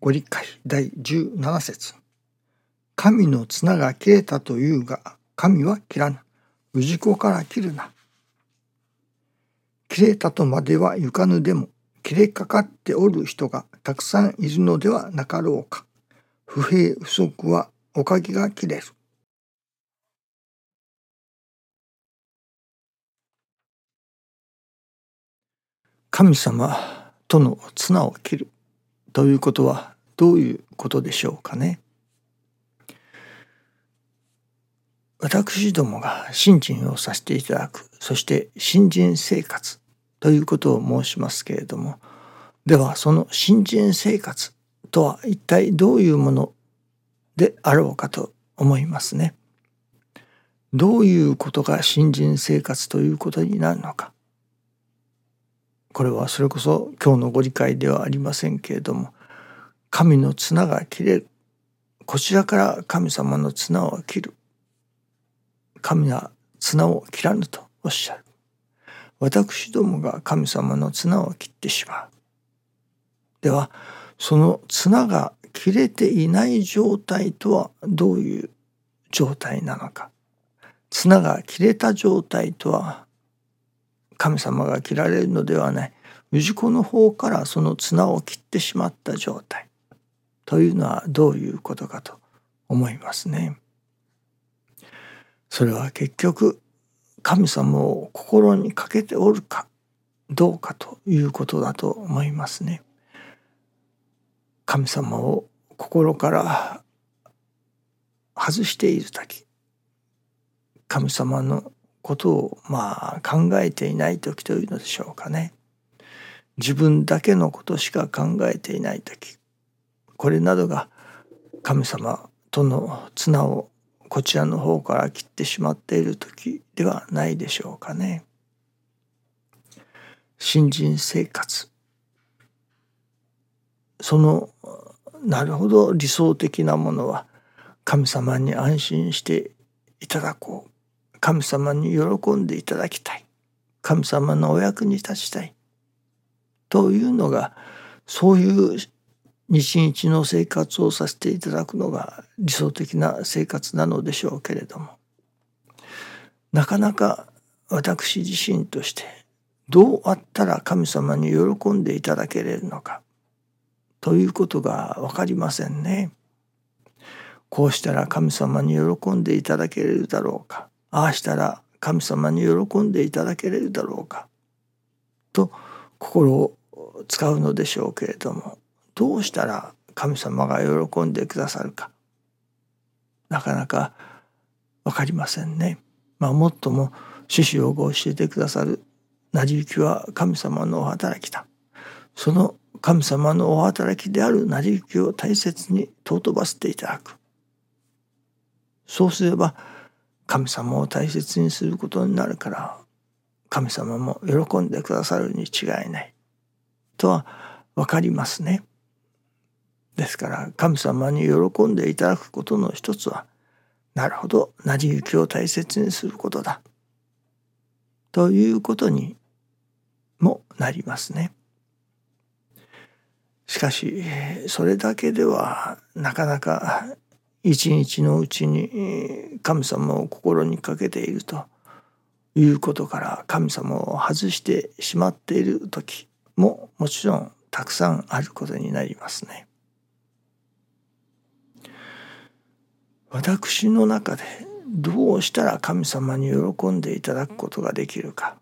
ご理解第17節神の綱が切れたというが、神は切らぬ。氏子から切るな。切れたとまではゆかぬでも、切れかかっておる人がたくさんいるのではなかろうか。不平不足はおかげが切れる。神様との綱を切るということはどういうことでしょうかね。私どもが信心をさせていただくそして新人生活ということを申しますけれどもではその新人生活とは一体どういうものであろうかと思いますね。どういうことが新人生活ということになるのか。これはそれこそ今日のご理解ではありませんけれども神の綱が切れる。こちらから神様の綱を切る。神は綱を切らぬとおっしゃる。私どもが神様の綱を切ってしまう。ではその綱が切れていない状態とはどういう状態なのか。綱が切れた状態とは神様が切られるのではない氏子の方からその綱を切ってしまった状態というのはどういうことかと思いますね。それは結局神様を心にかけておるかどうかということだと思いますね。神様を心から外している時神様のことをまあ考えていない時というのでしょうかね。自分だけのことしか考えていない時。これなどが神様との綱をこちらの方から切ってしまっている時ではないでしょうかね。新人生活。そのなるほど理想的なものは神様に安心していただこう。神様に喜んでいただきたい。神様のお役に立ちたい。というのがそういう日々の生活をさせていただくのが理想的な生活なのでしょうけれども。なかなか私自身としてどうあったら神様に喜んでいただけれるのか。ということが分かりませんね。こうしたら神様に喜んでいただけれるだろうか。ああしたら神様に喜んでいただけれるだろうかと心を使うのでしょうけれどもどうしたら神様が喜んでくださるかなかなか分かりませんね。まあ、もっとも獅子をご教えてくださる成り行きは神様のお働きだ。その神様のお働きである成り行きを大切に尊ばせていただく。そうすれば神様を大切にすることになるから神様も喜んでくださるに違いないとは分かりますね。ですから神様に喜んでいただくことの一つはなるほど成り行きを大切にすることだということにもなりますね。しかしそれだけではなかなか一日のうちに神様を心にかけているということから神様を外してしまっている時ももちろんたくさんあることになりますね。私の中でどうしたら神様に喜んでいただくことができるか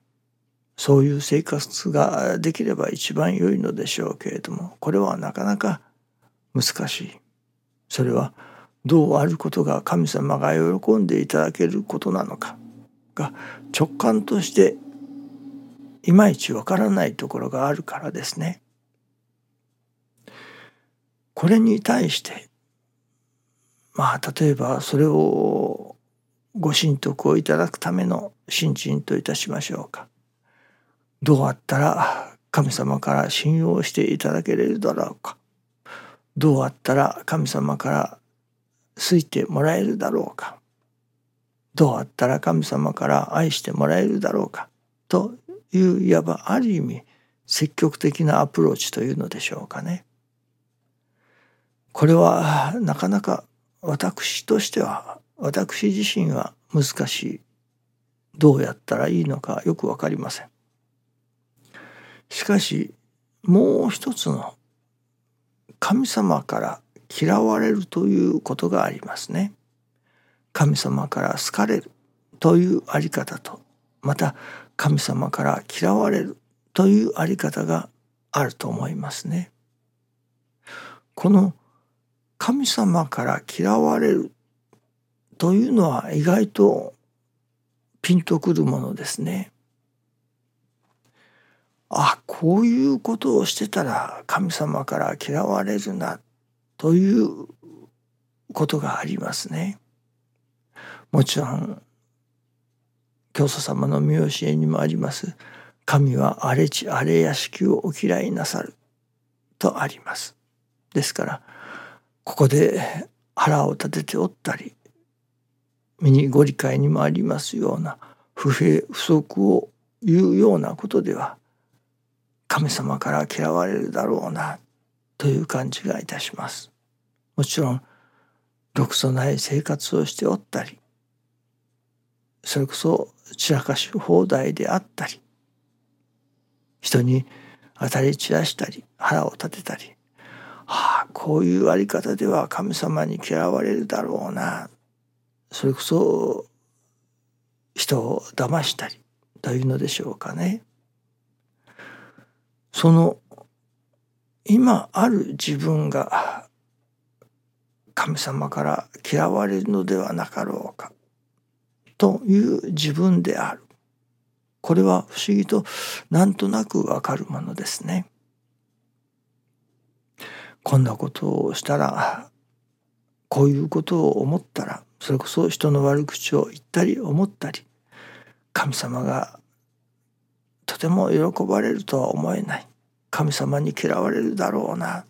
そういう生活ができれば一番良いのでしょうけれどもこれはなかなか難しいそれはどうあることが神様が喜んでいただけることなのかが直感としていまいちわからないところがあるからですね。これに対してまあ例えばそれをご神徳をいただくための信心といたしましょうか。どうあったら神様から信用していただけれるだろうか。どうあったら神様から好いてもらえるだろうかどうあったら神様から愛してもらえるだろうかといういわばある意味積極的なアプローチというのでしょうかね。これはなかなか私としては私自身は難しいどうやったらいいのかよく分かりません。しかしもう一つの神様から嫌われるということがありますね。神様から好かれるというあり方とまた神様から嫌われるというあり方があると思いますね。この神様から嫌われるというのは意外とピンとくるものですね。あこういうことをしてたら神様から嫌われるなということがありますね。もちろん教祖様の見教えにもあります神は荒れ地荒れ屋敷をお嫌いなさるとあります。ですからここで腹を立てておったり身にご理解にもありますような不平不足を言うようなことでは神様から嫌われるだろうなという感じがいたします。もちろん独ソない生活をしておったりそれこそ散らかし放題であったり人に当たり散らしたり腹を立てたりはあこういうあり方では神様に嫌われるだろうなそれこそ人を騙したりというのでしょうかね。その今ある自分が神様から嫌われるのではなかろうかという自分であるこれは不思議となんとなくわかるものですね。こんなことをしたらこういうことを思ったらそれこそ人の悪口を言ったり思ったり神様がとても喜ばれるとは思えない神様に嫌われるだろうな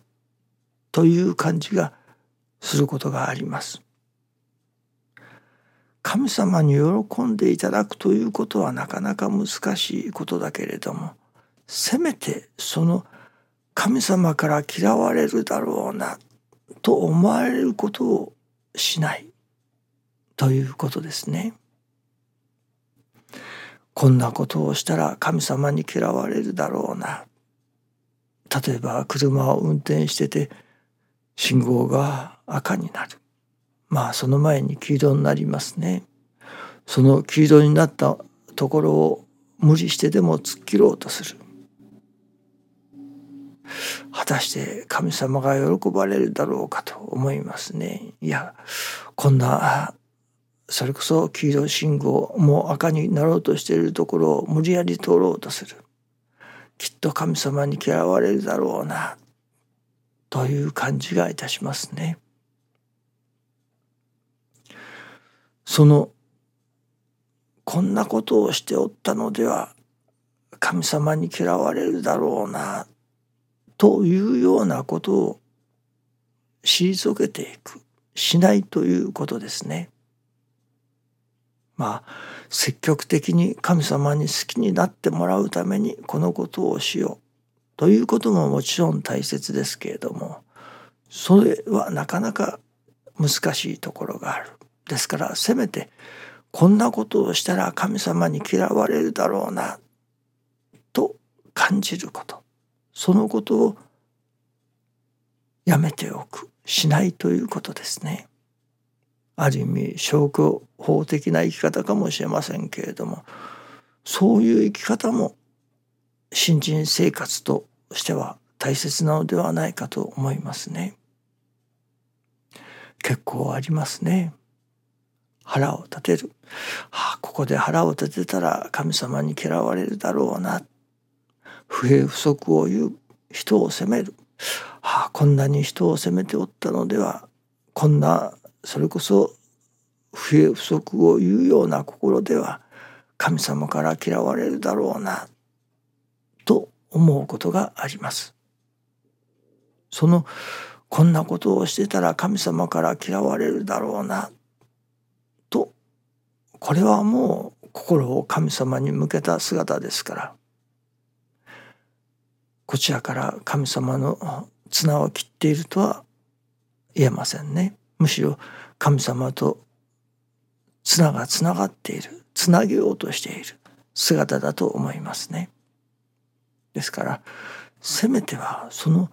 という感じがすることがあります。神様に喜んでいただくということはなかなか難しいことだけれどもせめてその神様から嫌われるだろうなと思われることをしないということですね。こんなことをしたら神様に嫌われるだろうな例えば車を運転してて信号が赤になる。まあその前に黄色になりますね。その黄色になったところを無理してでも突っ切ろうとする。果たして神様が喜ばれるだろうかと思いますね。いやこんなそれこそ黄色信号も赤になろうとしているところを無理やり通ろうとする。きっと神様に嫌われるだろうなという感じがいたしますね。そのこんなことをしておったのでは神様に嫌われるだろうなというようなことを退けていくしないということですね。まあ積極的に神様に好きになってもらうためにこのことをしようということももちろん大切ですけれどもそれはなかなか難しいところがある。ですからせめてこんなことをしたら神様に嫌われるだろうなと感じることそのことをやめておくしないということですね。ある意味消去法的な生き方かもしれませんけれどもそういう生き方も新人生活としては大切なのではないかと思いますね。結構ありますね。腹を立てる。はあ、ここで腹を立てたら神様に嫌われるだろうな。不平不足を言う。人を責める。はあ、こんなに人を責めておったのではこんなそれこそ不平不足を言うような心では神様から嫌われるだろうなと思うことがあります。そのこんなことをしてたら神様から嫌われるだろうなとこれはもう心を神様に向けた姿ですからこちらから神様の綱を切っているとは言えませんね。むしろ神様と綱がつながっている。つなげようとしている。姿だと思いますね。ですからせめてはその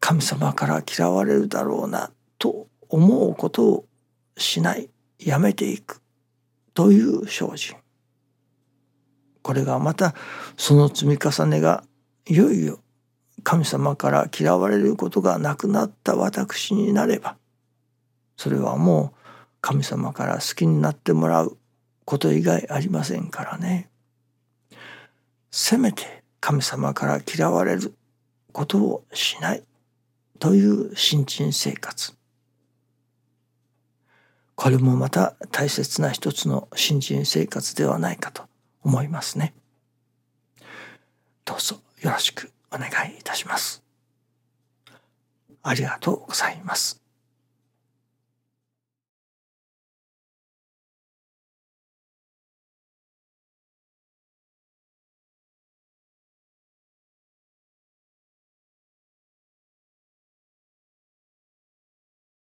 神様から嫌われるだろうなと思うことをしない。やめていく。という精進。これがまたその積み重ねがいよいよ神様から嫌われることがなくなった私になればそれはもう神様から好きになってもらうこと以外ありませんからね。せめて神様から嫌われることをしないという新陳生活。これもまた大切な一つの新陳生活ではないかと思いますね。どうぞよろしくお願いいたします。ありがとうございます。